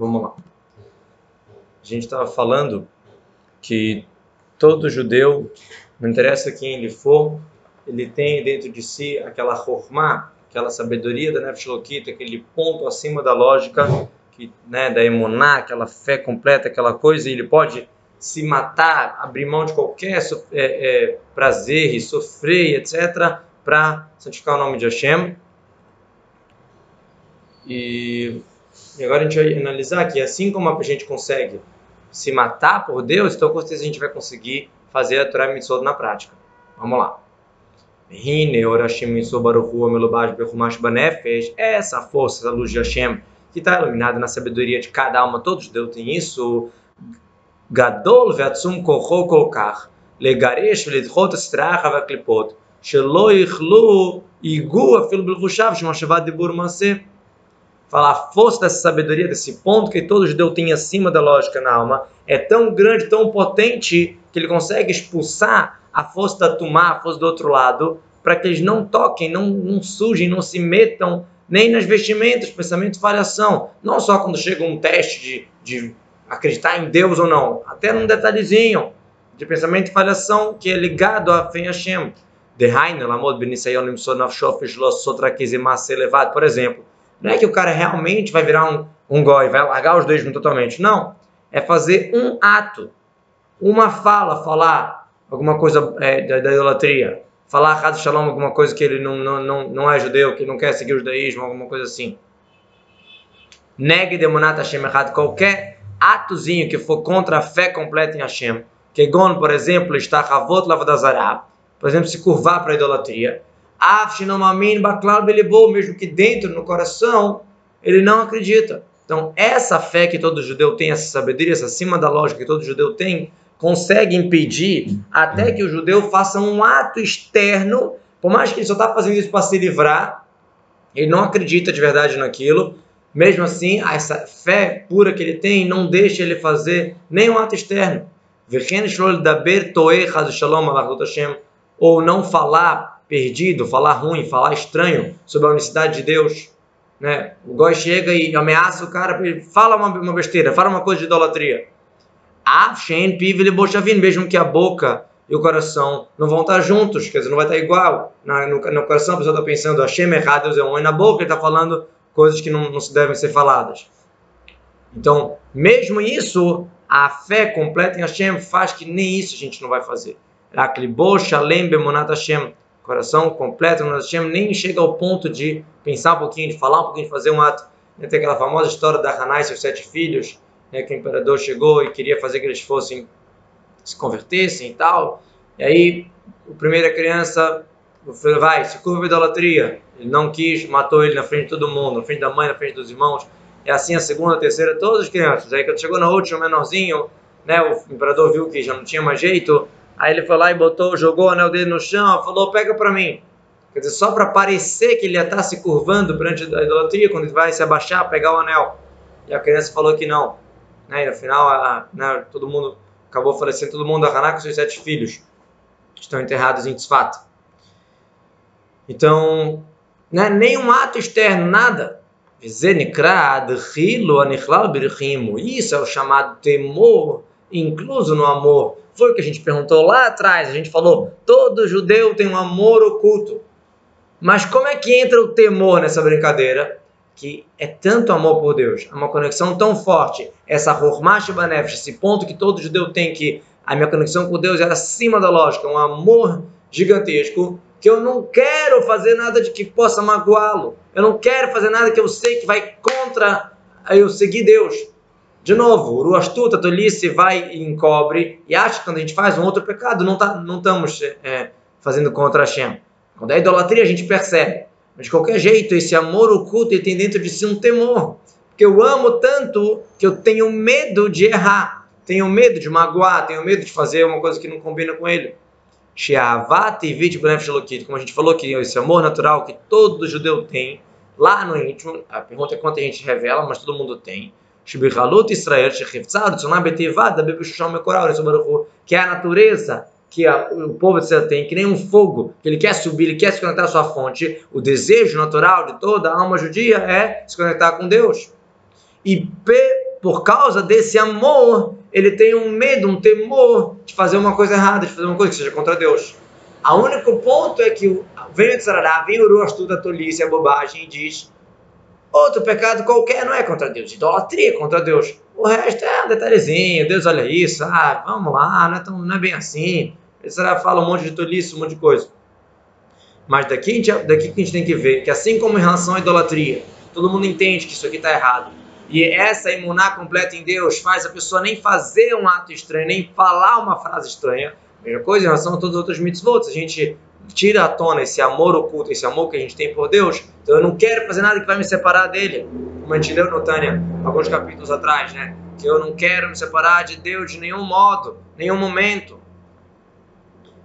Vamos lá. A gente estava falando que todo judeu, não interessa quem ele for, ele tem dentro de si aquela formá, aquela sabedoria da Nefesh Lokita, aquele ponto acima da lógica, que, né, da emuná, aquela fé completa, aquela coisa, e ele pode se matar, abrir mão de qualquer é, é, prazer e sofrer, etc., para santificar o nome de Hashem. E, e, agora a gente vai analisar que assim como a gente consegue se matar por Deus, então com certeza a gente vai conseguir fazer a Torah Mitzvot na prática. Vamos lá. Essa força da luz de Hashem que está iluminada na sabedoria de cada alma, todos Deus têm isso. גדול ועצום כוחו כל כך לגרש ולדחות הסטראחה והקליפות שלא יכלו ייגעו אפילו בלבושיו של מחשבת דיבור מעשה. Fala, a força dessa sabedoria, desse ponto que todo judeu tem acima da lógica na alma, é tão grande, tão potente, que ele consegue expulsar a força da tumá, a força do outro lado, para que eles não toquem, não, não sujem, não se metam nem nas vestimentas, pensamento, variação. Não só quando chega um teste de, de acreditar em Deus ou não, até num detalhezinho de pensamento e falhação que é ligado a fé Hashem. Por exemplo, não é que o cara realmente vai virar um, um goi, vai largar os dois totalmente. Não. É fazer um ato, uma fala, falar alguma coisa é, da, da, idolatria, falar Haz Shalom, alguma coisa que ele não, não, não, não é judeu, que não quer seguir o judaísmo, alguma coisa assim. Negue demonat Hashem errado, qualquer atozinho que for contra a fé completa em Hashem, que Gon, por exemplo, está Havot Lavadazará, por exemplo, se curvar para a idolatria, Mesmo que dentro, no coração, ele não acredita. Então, essa fé que todo judeu tem, essa sabedoria, essa acima da lógica que todo judeu tem, consegue impedir até que o judeu faça um ato externo, por mais que ele só está fazendo isso para se livrar, ele não acredita de verdade naquilo, mesmo assim, essa fé pura que ele tem não deixa ele fazer nenhum ato externo. Ou não falar perdido, falar ruim, falar estranho sobre a unicidade de Deus. Né? O Goi chega e ameaça o cara, fala uma, uma besteira, fala uma coisa de idolatria. Mesmo que a boca e o coração não vão estar juntos, quer dizer, não vai estar igual. No, no coração a pessoa está pensando, Hashem errado, Deus é um, e na boca ele está falando coisas que não, não se devem ser faladas. Então, mesmo isso, a fé completa em Hashem faz que nem isso a gente não vai fazer. Coração completo em Hashem nem chega ao ponto de pensar um pouquinho, de falar um pouquinho, de fazer um ato. Tem aquela famosa história da Hanai e seus sete filhos, né, que o imperador chegou e queria fazer que eles fossem, se convertessem e tal. E aí, a primeira criança vai, se curva a idolatria. Ele não quis, matou ele na frente de todo mundo, na frente da mãe, na frente dos irmãos. E assim a segunda, a terceira, todas as crianças. Aí quando chegou na última, menorzinho, né, o imperador viu que já não tinha mais jeito. Aí ele foi lá e botou, jogou o anel dele no chão, falou: pega para mim. Quer dizer, só para parecer que ele ia estar tá se curvando perante a idolatria, quando ele vai se abaixar, pegar o anel. E a criança falou que não. Né, e no final, a, né, todo mundo acabou falecendo, todo mundo, a Haná com seus sete filhos, estão enterrados em Tzfat. Então, não é nenhum ato externo, nada. Isso é o chamado temor, incluso no amor. Foi o que a gente perguntou lá atrás. A gente falou: todo judeu tem um amor oculto. Mas como é que entra o temor nessa brincadeira? Que é tanto amor por Deus, é uma conexão tão forte, essa Hormash Banefesh, esse ponto que todo judeu tem que a minha conexão com Deus era acima da lógica, um amor gigantesco que eu não quero fazer nada de que possa magoá-lo. Eu não quero fazer nada que eu sei que vai contra eu seguir Deus. De novo, o astuta, a tolice vai e encobre e acha que quando a gente faz um outro pecado, não, tá, não estamos é, fazendo contra Hashem. Quando é idolatria, a gente percebe. Mas de qualquer jeito, esse amor oculto tem dentro de si um temor. Porque eu amo tanto que eu tenho medo de errar. Tenho medo de magoar, tenho medo de fazer uma coisa que não combina com ele. Como a gente falou que esse amor natural que todo judeu tem, lá no íntimo, a pergunta é quanto a gente revela, mas todo mundo tem. Que é a natureza que a, o povo de Israel tem, que nem um fogo, que ele quer subir, ele quer se conectar à sua fonte. O desejo natural de toda a alma judia é se conectar com Deus. E por causa desse amor, ele tem um medo, um temor de fazer uma coisa errada, de fazer uma coisa que seja contra Deus. O único ponto é que vem o Tzarará, vem o rosto da tolice, a bobagem e diz outro pecado qualquer não é contra Deus, idolatria é contra Deus. O resto é um detalhezinho, Deus olha isso, ah, vamos lá, não é, tão, não é bem assim. Tzarará fala um monte de tolice, um monte de coisa. Mas daqui, daqui que a gente tem que ver que assim como em relação à idolatria, todo mundo entende que isso aqui está errado. E essa imuná completa em Deus faz a pessoa nem fazer um ato estranho, nem falar uma frase estranha. Mesma coisa em relação a todos os outros mitos mitzvot. A gente tira à tona esse amor oculto, esse amor que a gente tem por Deus. Então eu não quero fazer nada que vai me separar dele. Como a gente leu no Tânia, alguns capítulos atrás, né? Que eu não quero me separar de Deus de nenhum modo, nenhum momento.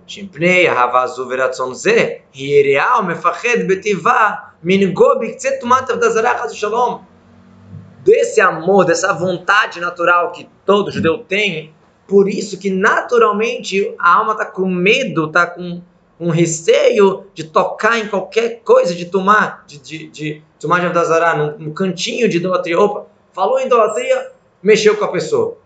Shimpnei, Havazu, Veratson Z, Hiereal, Mefached, Betivá, Mingobi, Tsetumat, Avdazarach, Shalom. Desse amor, dessa vontade natural que todo judeu tem, por isso que naturalmente a alma está com medo, está com um receio de tocar em qualquer coisa, de tomar, de, de, de tomar de Avdazará, num, num cantinho de idolatria. Opa, falou em idolatria, mexeu com a pessoa.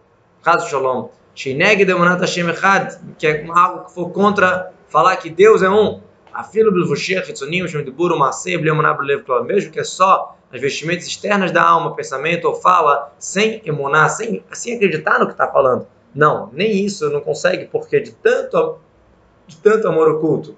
Caso Shalom. Shineg Demonat Hashem Echad, que é algo que for contra falar que Deus é um. Afilo Bilvushir, Hitzonim, Shem Dibur, Masei, Blemoná, Blev, mesmo que é só as vestimentas externas da alma, pensamento ou fala, sem emunar, sem, sem acreditar no que está falando. Não, nem isso não consegue, porque de tanto, de tanto amor oculto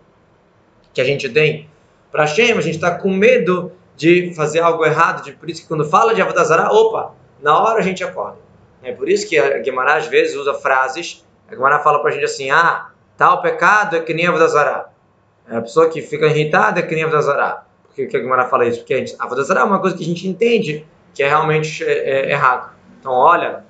que a gente tem para Hashem, a gente está com medo de fazer algo errado, de, por isso que quando fala de Avodazara, opa, na hora a gente acorda. É por isso que a Guimarães às vezes usa frases. A Guimarães fala para a gente assim: ah, tal pecado é que nem a Vodazará. É a pessoa que fica irritada que nem a Vodazará. Por que, que a Guimarães fala isso? Porque a, gente, a Vodazará é uma coisa que a gente entende que é realmente é, é, errado. Então, olha,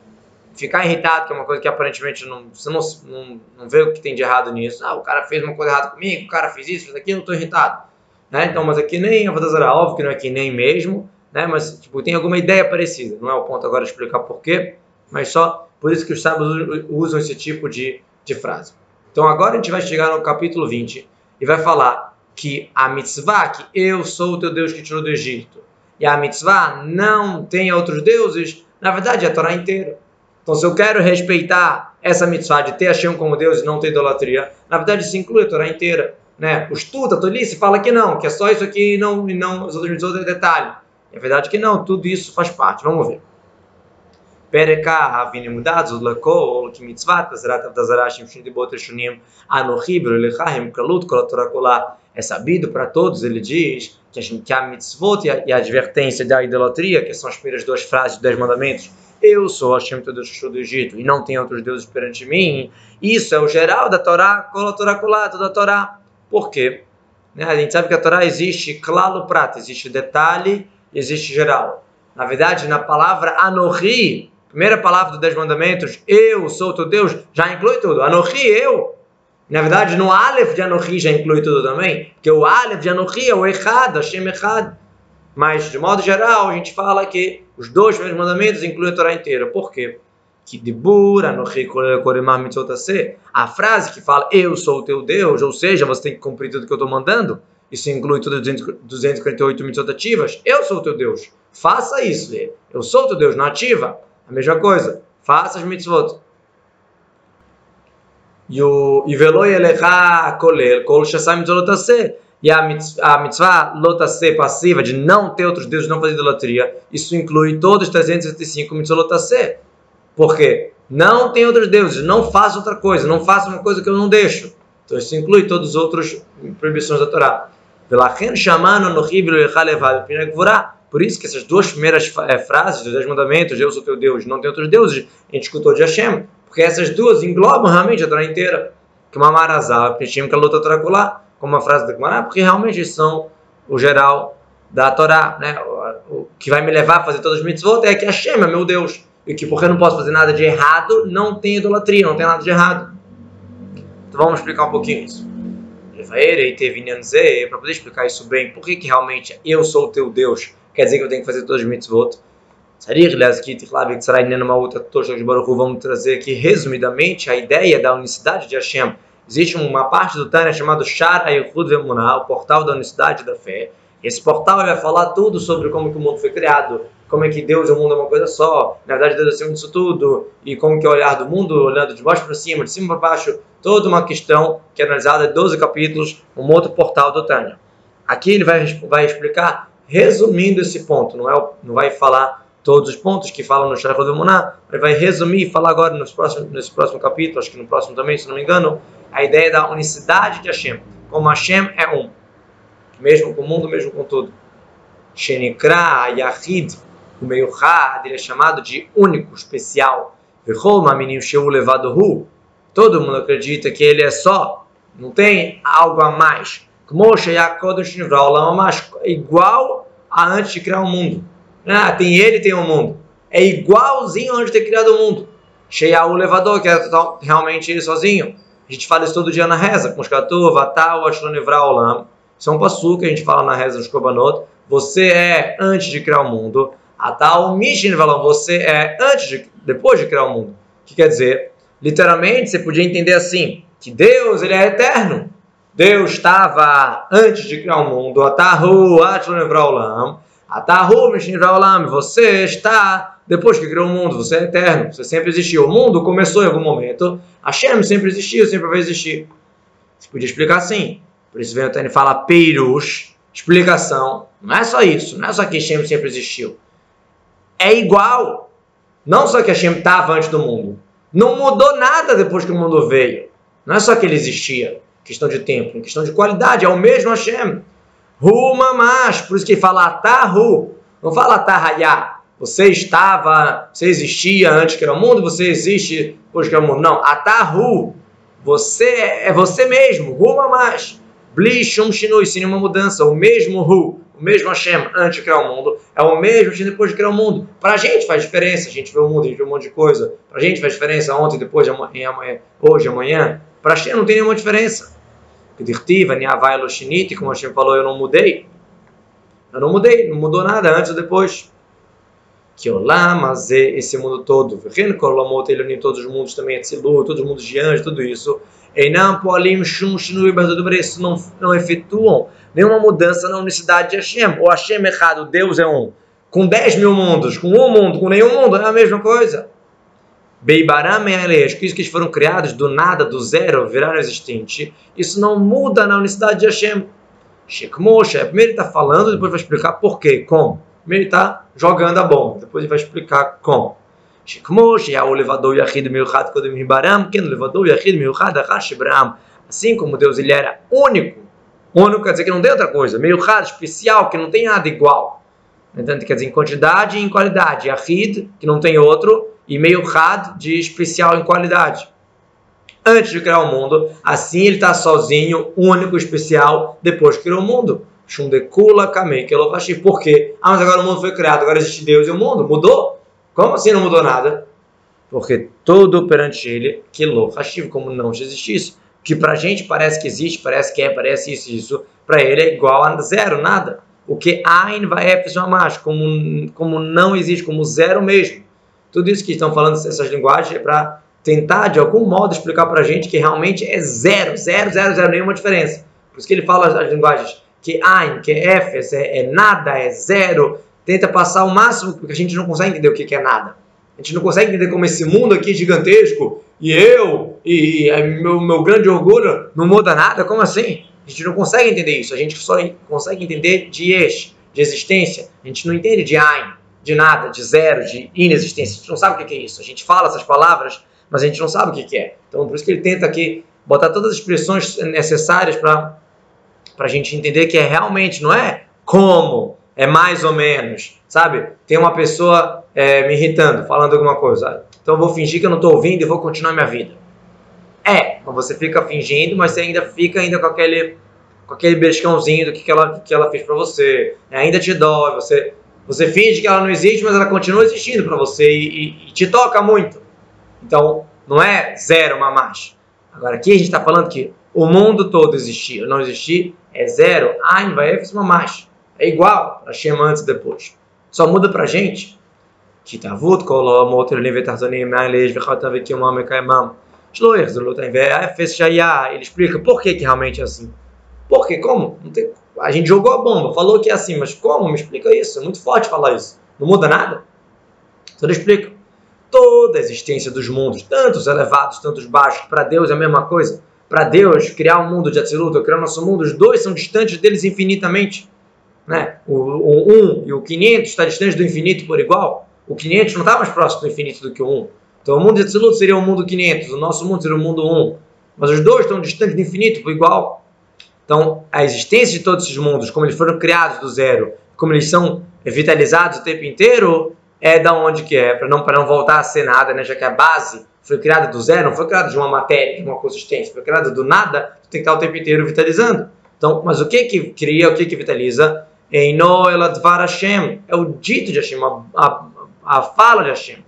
ficar irritado, que é uma coisa que aparentemente não, você não, não, não vê o que tem de errado nisso. Ah, o cara fez uma coisa errada comigo, o cara fez isso, fez aquilo, eu estou irritado. Né? Então, mas aqui nem a Vodazará, óbvio que não é que nem mesmo, né? mas tipo, tem alguma ideia parecida. Não é o ponto agora de explicar porquê mas só por isso que os sábios usam esse tipo de, de frase. Então agora a gente vai chegar no capítulo 20 e vai falar que a mitzvah, que eu sou o teu Deus que tirou do Egito, e a mitzvah não tem outros deuses, na verdade é a Torá inteira. Então se eu quero respeitar essa mitzvah de ter Hashem como Deus e não ter idolatria, na verdade isso inclui a Torá inteira. Né? O estudo, a tolice, fala que não, que é só isso aqui e não, e não os outros mitzvot é detalhe. É verdade que não, tudo isso faz parte. Vamos ver. Pereka havine mudados lakol ki mitzvat avdazarashim shindibot reshunim anochi velechahim kalut kolatorakolá. É sabido para todos, ele diz, que a, gente, que a mitzvot e a, e a advertência da idolatria, que são as primeiras duas frases dos Dez Mandamentos, eu sou Hashem, teu Deus, do Egito, e não tem outros deuses perante mim, isso é o geral da Torá, colatoracolá, toda a Torá. Por quê? Né? A gente sabe que a Torá existe claro prato, existe detalhe existe geral. Na verdade, na palavra anohi, primeira palavra dos Dez Mandamentos, eu sou teu Deus, já inclui tudo. Anohi, eu. Na verdade, no Aleph de Anohi já inclui tudo também, porque o Aleph de Anohi é o Echad, Hashem Echad. Mas, de modo geral, a gente fala que os dois primeiros mandamentos incluem a Torá inteira. Por quê? Que Dibur, Anohi, Koremah, a frase que fala, eu sou o teu Deus, ou seja, você tem que cumprir tudo que eu estou mandando, isso inclui todas as 248 mitzvotativas, eu sou o teu Deus. Faça isso. Eu sou o teu Deus, nativa. A mesma coisa. Faça as mitzvot. E o yelecha kolel kol shasam mitzvot e a mitzvah lotase passiva de não ter outros deuses, não fazer idolatria, isso inclui todos os 365 mitzvot lotase. Por quê? Não tem outros deuses, não faça outra coisa, não faça uma coisa que eu não deixo. Então isso inclui todos os outros proibições da Torá. Velachem shamano no ribilo lecha levad por isso que essas duas primeiras é, frases dos Dez Mandamentos, eu sou teu Deus, não tem outros deuses, a gente escutou de Hashem, porque essas duas englobam realmente a Torá inteira. Que uma marazá, Peshim, que a luta Torá como a frase da Gemara, porque realmente são o geral da Torá, né? O, que vai me levar a fazer todas as mitzvot é que Hashem é meu Deus. E que porque eu não posso fazer nada de errado, não tem idolatria, não tem nada de errado. Então vamos explicar um pouquinho isso. Para poder explicar isso bem, por que, que realmente eu sou o teu Deus quer dizer que eu tenho que fazer todos os mitzvot. Vamos trazer aqui resumidamente a ideia da unicidade de Hashem. Existe uma parte do Tânia chamada Shar Ayuchud Vemunah, o portal da unicidade da fé. Esse portal vai falar tudo sobre como que o mundo foi criado, como é que Deus e o mundo é uma coisa só, na verdade Deus é acima disso tudo, e como que é o olhar do mundo, olhando de baixo para cima, de cima para baixo, toda uma questão que é analisada em 12 capítulos, um outro portal do Tânia. Aqui ele vai, vai explicar, resumindo esse ponto, não, é, não vai falar todos os pontos que falam no Shara Muná, ele vai resumir e falar agora nos próximos, nesse próximo capítulo, acho que no próximo também, se não me engano, a ideia da unicidade de Hashem, como Hashem é um, mesmo com o mundo, mesmo com tudo. Shenikra, Yahid, o meio Had, ele é chamado de único, especial. Todo mundo acredita que ele é só, não tem algo a mais. Igual a antes de criar o mundo. Ah, tem ele tem o mundo. É igualzinho antes de ter criado o mundo. o levador, que é realmente ele sozinho. A gente fala isso todo dia na reza. Com Shkatu, Vatal, Ashlonivra, Olam. Isso é um passo que a gente fala na reza dos Kobanot. Você é antes de criar o mundo. Atal Mishin Valon, você é antes de, depois de criar o mundo. O que quer dizer? Literalmente, você podia entender assim, que Deus, ele é eterno. Deus estava antes de criar o mundo. Atahu Atlon Evraolam. Atahu Mishin Evraolam. Você está depois que criou o mundo. Você é eterno. Você sempre existiu. O mundo começou em algum momento. Hashem sempre existiu, sempre vai existir. Você podia explicar assim. Por isso vem o Tani fala Peirus, explicação. Não é só isso. Não é só que Hashem sempre existiu é igual. Não só que Hashem estava antes do mundo. Não mudou nada depois que o mundo veio. Não é só que ele existia. Questão de tempo, questão de qualidade. É o mesmo Hashem. Hu mamash. Por isso que fala atahu. Não fala atahayá. Você estava, você existia antes que era o mundo, você existe depois que era o mundo. Não, atahu. Você é você mesmo. Hu mamash. Bli shum shinui, sem nenhuma mudança. O mesmo Hu o mesmo Hashem antes de criar o mundo, é o mesmo Hashem depois de criar o mundo. Para a gente faz diferença, a gente vê o mundo, a gente vê um monte de coisa. Para a gente faz diferença ontem, depois, amanhã, hoje, amanhã. Para Hashem não tem nenhuma diferença. Loshiniti, como Hashem falou, eu não mudei. Eu não mudei, não mudou nada antes ou depois. Que olá, mas esse mundo todo, Vehen Kolamot, ele todos os mundos também, Etzilu, todos os mundos de anjos, tudo isso. Einam Poalim Shum Shinui Isso não, não efetuam nenhuma mudança na unicidade de Hashem. O Hashem é errado, Deus é um. Com 10 mil mundos, com um mundo, com nenhum mundo, é a mesma coisa. Beibaram Eles, que eles foram criados do nada, do zero, viraram existente, isso não muda na unicidade de Hashem. Shekmoshe, é, primeiro ele está falando, depois vai explicar por quê, como. Primeiro ele está jogando a bomba, depois ele vai explicar como. Shekmoshe, o levador Yahid Milchad quando Ribaram, que no levador Yahid Milchad Hashibram. Assim como Deus ele era único, único quer dizer que não tem outra coisa, Meio Milchad especial, que não tem nada igual. Entende? quer dizer, em quantidade e em qualidade. Yahid, que não tem outro, e meio had, de especial em qualidade. Antes de criar o mundo, assim ele está sozinho, único, especial, depois que criou o mundo. Shundekula Kamei Kelovashi. Por quê? Ah, mas agora o mundo foi criado, agora existe Deus e o mundo. Mudou? Como assim não mudou nada? Porque todo perante ele, Kelovashi, como não existisse que para a gente parece que existe, parece que é, parece isso, isso, para ele é igual a zero, nada. O que Ain vai é mais, como, como não existe, como zero mesmo. Tudo isso que estão falando, essas linguagens, é para tentar, de algum modo, explicar para a gente que realmente é zero, zero, zero, zero, nenhuma diferença. Por isso que ele fala as linguagens que Ain, que é F, é, é nada, é zero, tenta passar o máximo, porque a gente não consegue entender o que é nada. A gente não consegue entender como esse mundo aqui é gigantesco e eu e, e meu, meu grande orgulho não muda nada? Como assim? A gente não consegue entender isso. A gente só consegue entender de Yesh, de existência. A gente não entende de Ain, de nada, de zero, de inexistência. A gente não sabe o que é isso. A gente fala essas palavras, mas a gente não sabe o que é. Então, por isso que ele tenta aqui botar todas as expressões necessárias para a gente entender que é realmente, não é como, é mais ou menos, sabe? Tem uma pessoa é, me irritando, falando alguma coisa. Então eu vou fingir que eu não estou ouvindo e vou continuar minha vida. É, você fica fingindo, mas você ainda fica ainda com aquele, com aquele beliscãozinho do que, que, ela, que ela fez para você. É, ainda te dói, você, você finge que ela não existe, mas ela continua existindo para você e, e, e, te toca muito. Então, não é zero mamash. Agora, aqui a gente está falando que o mundo todo existir ou não existir é zero. Ain uma mamash. É igual a chama antes e depois. Só muda para gente. Que Ele explica por que, que realmente é assim. Por que? Como? Não tem a gente jogou a bomba, falou que é assim, mas como? Me explica isso. É muito forte falar isso. Não muda nada? Então ele explica. Toda a existência dos mundos, tantos elevados, tantos baixos, para Deus é a mesma coisa. Para Deus, criar um mundo de Atzilut, criar nosso mundo, os dois são distantes deles infinitamente. Né? O, o 1 e o 500 está distante do infinito por igual. O 500 não está mais próximo do infinito do que o 1. Então o mundo de Atzilut seria o mundo 500, o nosso mundo seria o mundo 1. Mas os dois estão distantes do infinito por igual. Então a existência de todos esses mundos, como eles foram criados do zero, como eles são vitalizados o tempo inteiro, é da onde que é, para não, não voltar a ser nada, né? já que a base foi criada do zero, não foi criada de uma matéria, de uma consistência, foi criada do nada, tu tem que estar o tempo inteiro vitalizando. Então, mas o que que cria, o que que vitaliza? Eino eladvar Hashem, é o dito de Hashem, a, a, a fala de Hashem.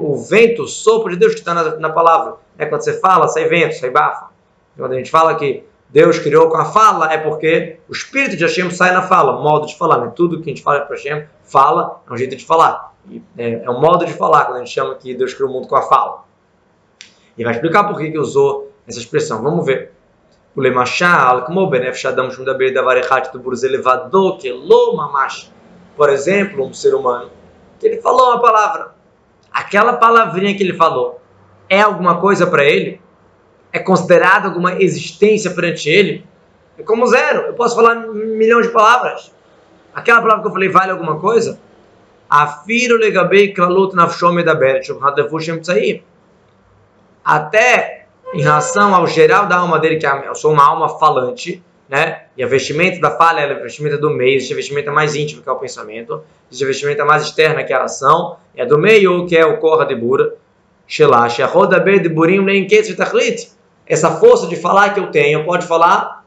O vento, o sopro de Deus que está na, na palavra. É quando você fala, sai vento, sai bafa. Quando a gente fala que Deus criou com a fala, é porque o espírito de Hashem sai na fala, modo de falar. Né? Tudo que a gente fala para Hashem, fala, é um jeito de falar. É, é, um modo de falar, quando a gente chama que Deus criou o mundo com a fala. E vai explicar por que, que usou essa expressão. Vamos ver. O lemachal, como benef shadam shum davarechat do burz que mamash. Por exemplo, um ser humano, que ele falou uma palavra. Aquela palavrinha que ele falou é alguma coisa para ele? É considerado alguma existência perante ele? É como zero. Eu posso falar milhão de palavras. Aquela palavra que eu falei vale alguma coisa? Afiro legabei klalut nafshom edaber shubhadavushim tzair. Até em relação ao geral da alma dele, que é eu sou uma alma falante, né? E a vestimenta da fala é a vestimenta do meio, existe a vestimenta mais íntima, que é o pensamento, existe a vestimenta mais externa, que é a ação, e a do meio, que é o korra de bura, shelash, a roda de burim nem Essa força de falar que eu tenho, pode falar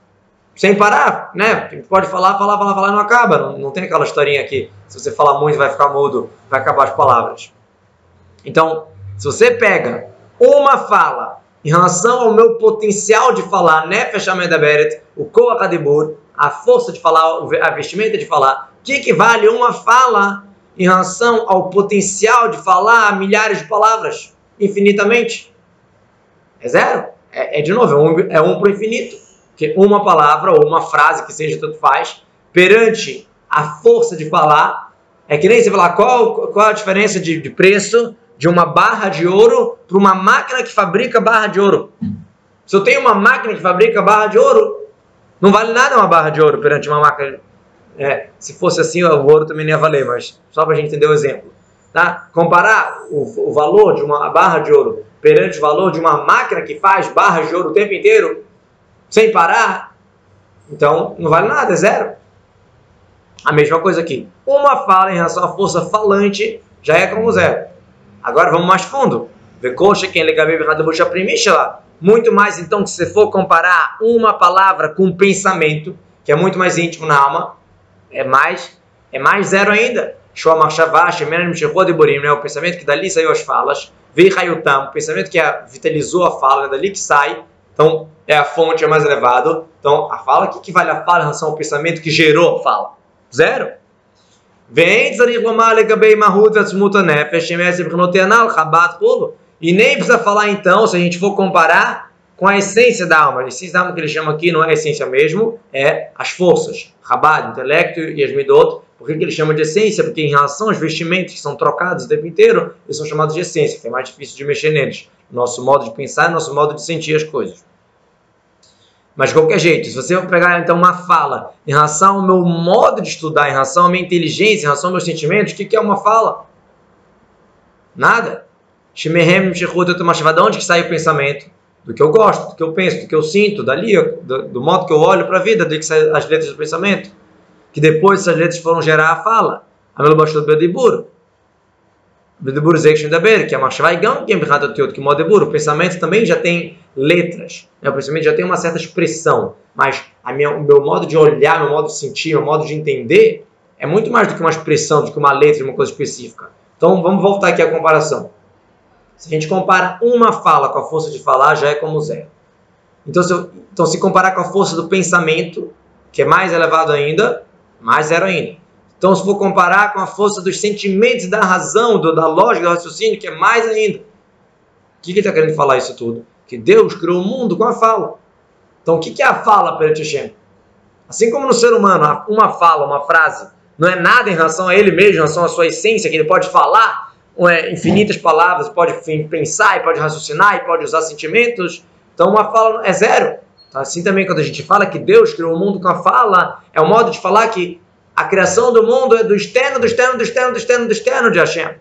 sem parar, né? Pode falar, falar, falar, falar não acaba. Não, não tem aquela historinha aqui. Se você falar muito, vai ficar mudo, vai acabar as palavras. Então, se você pega uma fala em relação ao meu potencial de falar, né, fechamento Beret, o Koach Adibur, a força de falar, a vestimenta de falar, o que equivale uma fala em relação ao potencial de falar milhares de palavras, infinitamente? É zero. É, é de novo, é um, é um para o infinito que uma palavra ou uma frase que seja tanto faz, perante a força de falar, é que nem você falar qual, qual a diferença de, de preço de uma barra de ouro para uma máquina que fabrica barra de ouro. Se eu tenho uma máquina que fabrica barra de ouro, não vale nada uma barra de ouro perante uma máquina. É, se fosse assim, o ouro também não ia valer, mas só para a gente entender o exemplo. Tá? Comparar o, o valor de uma barra de ouro perante o valor de uma máquina que faz barras de ouro o tempo inteiro, sem parar, então não vale nada, é zero. A mesma coisa aqui. Uma fala em relação à força falante já é como zero. Agora vamos mais fundo. Muito mais então que se for comparar uma palavra com um pensamento, que é muito mais íntimo na alma, é mais é mais zero ainda. Né? O pensamento que dali saiu as falas, o pensamento que vitalizou a fala, é dali que sai. Então, é a fonte é mais elevada. Então, a fala, o que, que vale a fala em relação ao pensamento que gerou a fala? Zero. Vem, e nem precisa falar então, se a gente for comparar com a essência da alma. A essência da alma que ele chama aqui não é a essência mesmo, é as forças. Rabat, intelecto e as midot. Por que, que ele chama de essência? Porque em relação aos vestimentos que são trocados o tempo inteiro, eles são chamados de essência, que é mais difícil de mexer neles. Nosso modo de pensar, nosso modo de sentir as coisas. Mas de qualquer jeito, se você pegar então uma fala em relação ao meu modo de estudar, em relação à minha inteligência, em relação aos meus sentimentos, o que, que é uma fala? Nada. Shimehem de onde que sai o pensamento? Do que eu gosto, do que eu penso, do que eu sinto, dali, do, do modo que eu olho para a vida, do que saem as letras do pensamento. Que depois essas letras foram gerar a fala. Amelo Bashot Bedibur que é Machavaigam, que é que Modebur, o pensamento também já tem letras, né? o pensamento já tem uma certa expressão, mas a minha, o meu modo de olhar, meu modo de sentir, meu modo de entender é muito mais do que uma expressão, do que uma letra, uma coisa específica. Então vamos voltar aqui à comparação. Se a gente compara uma fala com a força de falar, já é como zero. Então se, eu, então, se comparar com a força do pensamento, que é mais elevado ainda, mais zero ainda. Então, se for comparar com a força dos sentimentos, da razão, do, da lógica, do raciocínio, que é mais ainda. O que, está querendo falar isso tudo? Que Deus criou o mundo com a fala. Então, o que, que é a fala perante Hashem? Assim como no ser humano, uma fala, uma frase, não é nada em relação a ele mesmo, em relação à sua essência, que ele pode falar é, infinitas palavras, pode pensar, e pode raciocinar, e pode usar sentimentos. Então uma fala é zero. Assim também quando a gente fala que Deus criou o mundo com a fala, é o modo de falar que a criação do mundo é do externo, do externo, do externo, do externo, do externo de Hashem.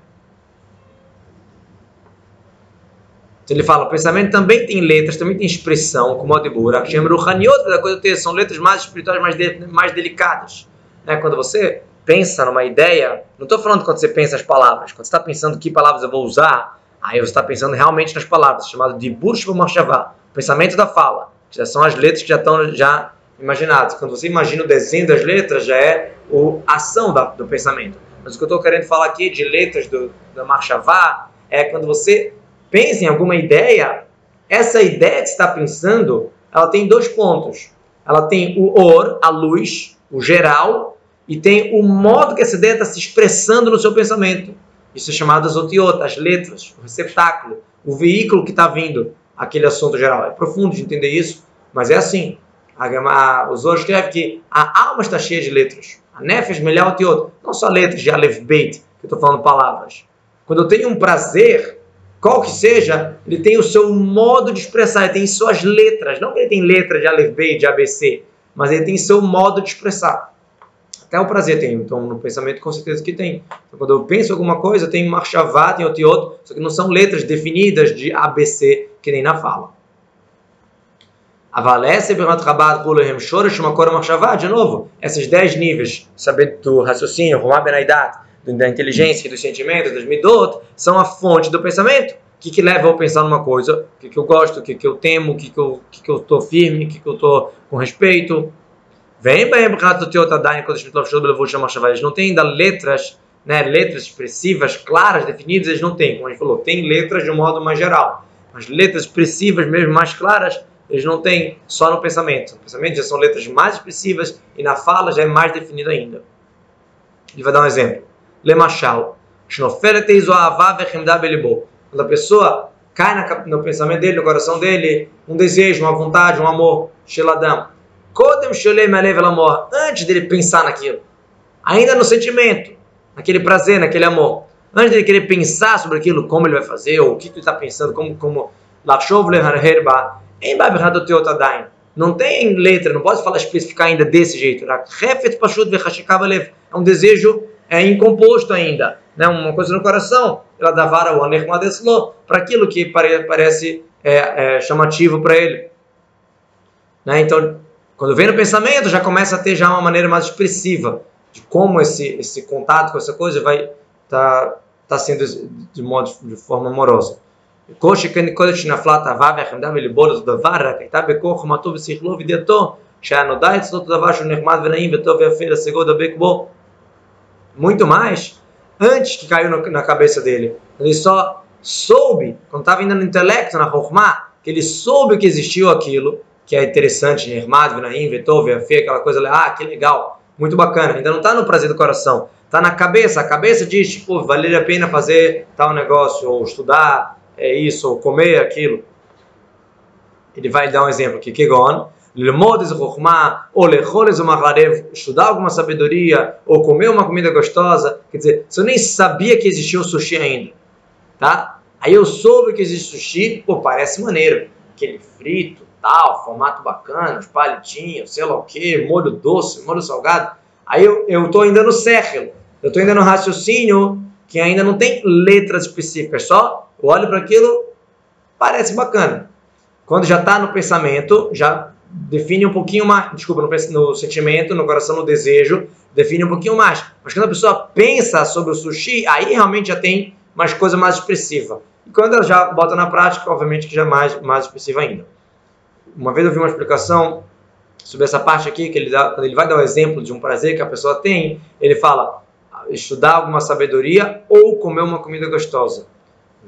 Ele fala, o pensamento também tem letras, também tem expressão, como a de Burak, Hashem Ruhaniot, da coisa ter, são letras mais espirituais, mais, de, mais delicadas. É, quando você pensa numa ideia, não estou falando quando você pensa as palavras, quando você está pensando que palavras eu vou usar, aí você está pensando realmente nas palavras, chamado de Burshva pensamento da fala, já são as letras que já estão já imaginadas. Quando você imagina o desenho das letras, já é a ação da, do pensamento. Mas o que eu estou querendo falar aqui de letras do, da Marshavá é quando você pensa em alguma ideia, essa ideia que está pensando, ela tem dois pontos. Ela tem o or, a luz, o geral, e tem o modo que essa ideia está se expressando no seu pensamento. Isso é chamado as otiot, as letras, o receptáculo, o veículo que está vindo aquele assunto geral. É profundo de entender isso, mas é assim. A, a, o Zohar escreve que a alma está cheia de letras. A nefesh, melhor otiot. Não só letras de alef beit, que eu estou falando palavras. Quando eu tenho um prazer, qual que seja, ele tem o seu modo de expressar, ele tem suas letras. Não que ele tem letra de Aleph B, de ABC, mas ele tem seu modo de expressar. Até o prazer tem, então no pensamento com certeza que tem. Então, quando eu penso alguma coisa, tem marchavá, tem outro e outro, só que não são letras definidas de ABC, que nem na fala. Avalece Berat Rabat Kulehem Shoresh Makor Marchavá, de novo, esses 10 níveis, saber do raciocínio, Rumah Benaidat, da inteligência, dos sentimentos, dos midot, são a fonte do pensamento. O que, que leva eu a pensar numa coisa? O que, que eu gosto? O que, que eu temo? O que, que eu estou firme? O que, que eu estou com respeito? Vem bem, eles não têm ainda letras, né, letras expressivas, claras, definidas, eles não têm, como a gente falou, tem letras de um modo mais geral, mas letras expressivas mesmo, mais claras, eles não têm só no pensamento. No pensamento já são letras mais expressivas e na fala já é mais definido ainda. Ele vai dar um exemplo. Lemachal. Quando a pessoa cai no pensamento dele, no coração dele, um desejo, uma vontade, um amor. Sheladam. Antes dele pensar naquilo. Ainda no sentimento, naquele prazer, naquele amor. Antes dele querer pensar sobre aquilo, como ele vai fazer, ou o que ele está pensando, como, como não tem letra, não pode falar especificar ainda desse jeito. É um desejo é incomposto ainda, né? uma coisa no coração, ela dá vara o para aquilo que pare, parece é, é, chamativo para ele. Né? Então, quando vem no pensamento, já começa a ter já uma maneira mais expressiva de como esse, esse contato com essa coisa vai estar tá, tá sendo de, modo, de forma amorosa. muito mais antes que caiu na cabeça dele. Ele só soube, quando estava indo no intelecto, na Rokhmah, que ele soube que existiu aquilo, que é interessante, Nirmad, Vinaim, Vetov, Fê, aquela coisa, ah, que legal, muito bacana. Ainda não está no prazer do coração, está na cabeça. A cabeça diz, tipo, valeria a pena fazer tal negócio, ou estudar é isso, ou comer aquilo. Ele vai dar um exemplo aqui, Kegon, lilmod esse chokhmah, ou lechol esse macharev, estudar alguma sabedoria, ou comer uma comida gostosa. Quer dizer, se eu nem sabia que existia o sushi ainda, tá? Aí eu soube que existe sushi, pô, parece maneiro. Aquele frito, tal, formato bacana, os palitinhos, sei lá o que, molho doce, molho salgado. Aí eu, eu tô ainda no século, eu tô ainda no raciocínio que ainda não tem letras específicas, só eu olho para aquilo, parece bacana. Quando já está no pensamento, já define um pouquinho mais, desculpa, no, no, sentimento, no coração, no desejo, define um pouquinho mais. Mas quando a pessoa pensa sobre o sushi, aí realmente já tem mais coisa mais expressiva. E quando ela já bota na prática, obviamente que já é mais, mais expressiva ainda. Uma vez eu vi uma explicação sobre essa parte aqui, que ele dá, quando ele vai dar o um exemplo de um prazer que a pessoa tem, ele fala estudar alguma sabedoria ou comer uma comida gostosa.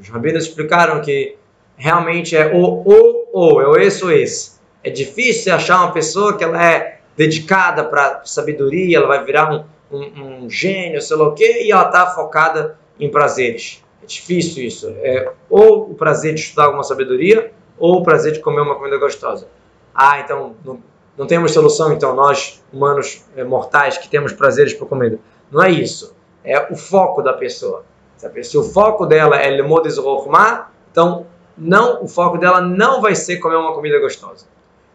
Os rabinos explicaram que realmente é o ou ou, é o esse ou esse. É difícil achar uma pessoa que ela é dedicada para sabedoria, ela vai virar um, um, um, gênio, sei lá o quê, e ela está focada em prazeres. É difícil isso. É ou o prazer de estudar alguma sabedoria, ou o prazer de comer uma comida gostosa. Ah, então não, não temos solução, então, nós, humanos é, mortais, que temos prazeres por comida. Não é isso. É o foco da pessoa. Se o foco dela é Lemodes Rohma, então não, o foco dela não vai ser comer uma comida gostosa.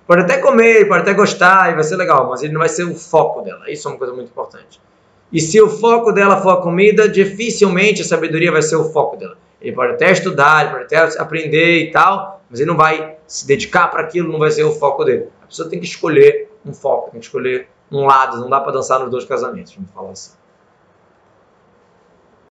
Pode até comer, pode até gostar e vai ser legal, mas ele não vai ser o foco dela. Isso é uma coisa muito importante. E se o foco dela for a comida, dificilmente a sabedoria vai ser o foco dela. Ele pode até estudar, ele pode até aprender e tal, mas ele não vai se dedicar para aquilo, não vai ser o foco dele. A pessoa tem que escolher um foco, tem que escolher um lado, não dá para dançar nos dois casamentos, vamos falar assim.